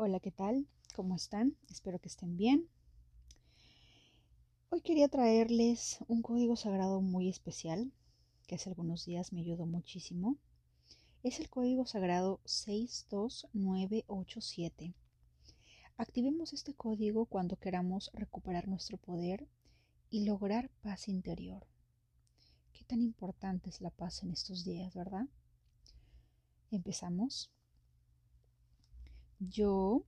Hola, ¿qué tal? ¿Cómo están? Espero que estén bien. Hoy quería traerles un código sagrado muy especial, que hace algunos días me ayudó muchísimo. Es el código sagrado 62987. Activemos este código cuando queramos recuperar nuestro poder y lograr paz interior. Qué tan importante es la paz en estos días, ¿verdad? Empezamos. Yo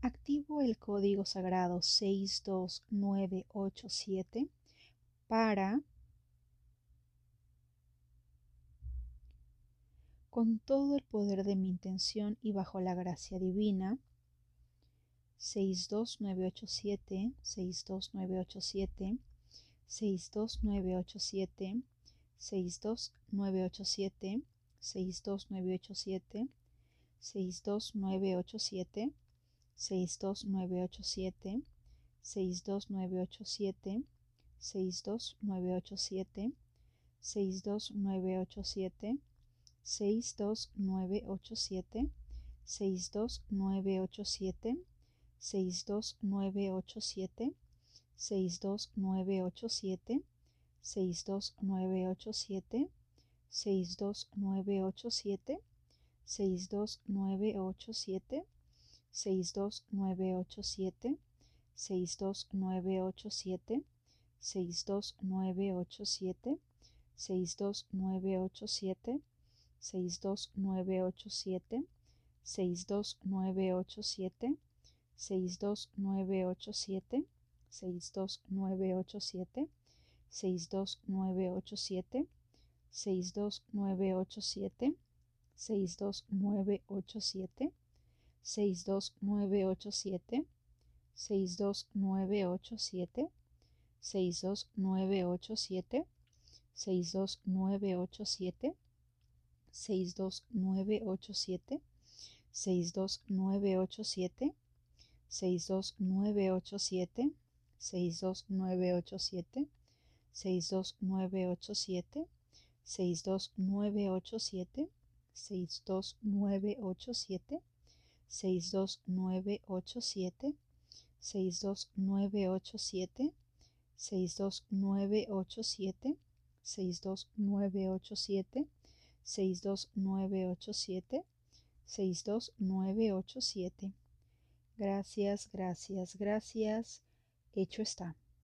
activo el código sagrado 62987 para con todo el poder de mi intención y bajo la gracia divina 62987 62987 62987 62987 62987 62987 62987 62987 62987 62987 62987 62987 62987 62987 62987 62987 62987 62987 62987 62987 62987 62987 62987 62987 62987 62987 62987 62987 62987 62987 62987 62987 62987 62987 62987 62987 62987 62987, 62987, 62987, 62987, 62987, 62987, 62987, 62987. Gracias, gracias, gracias. Hecho está.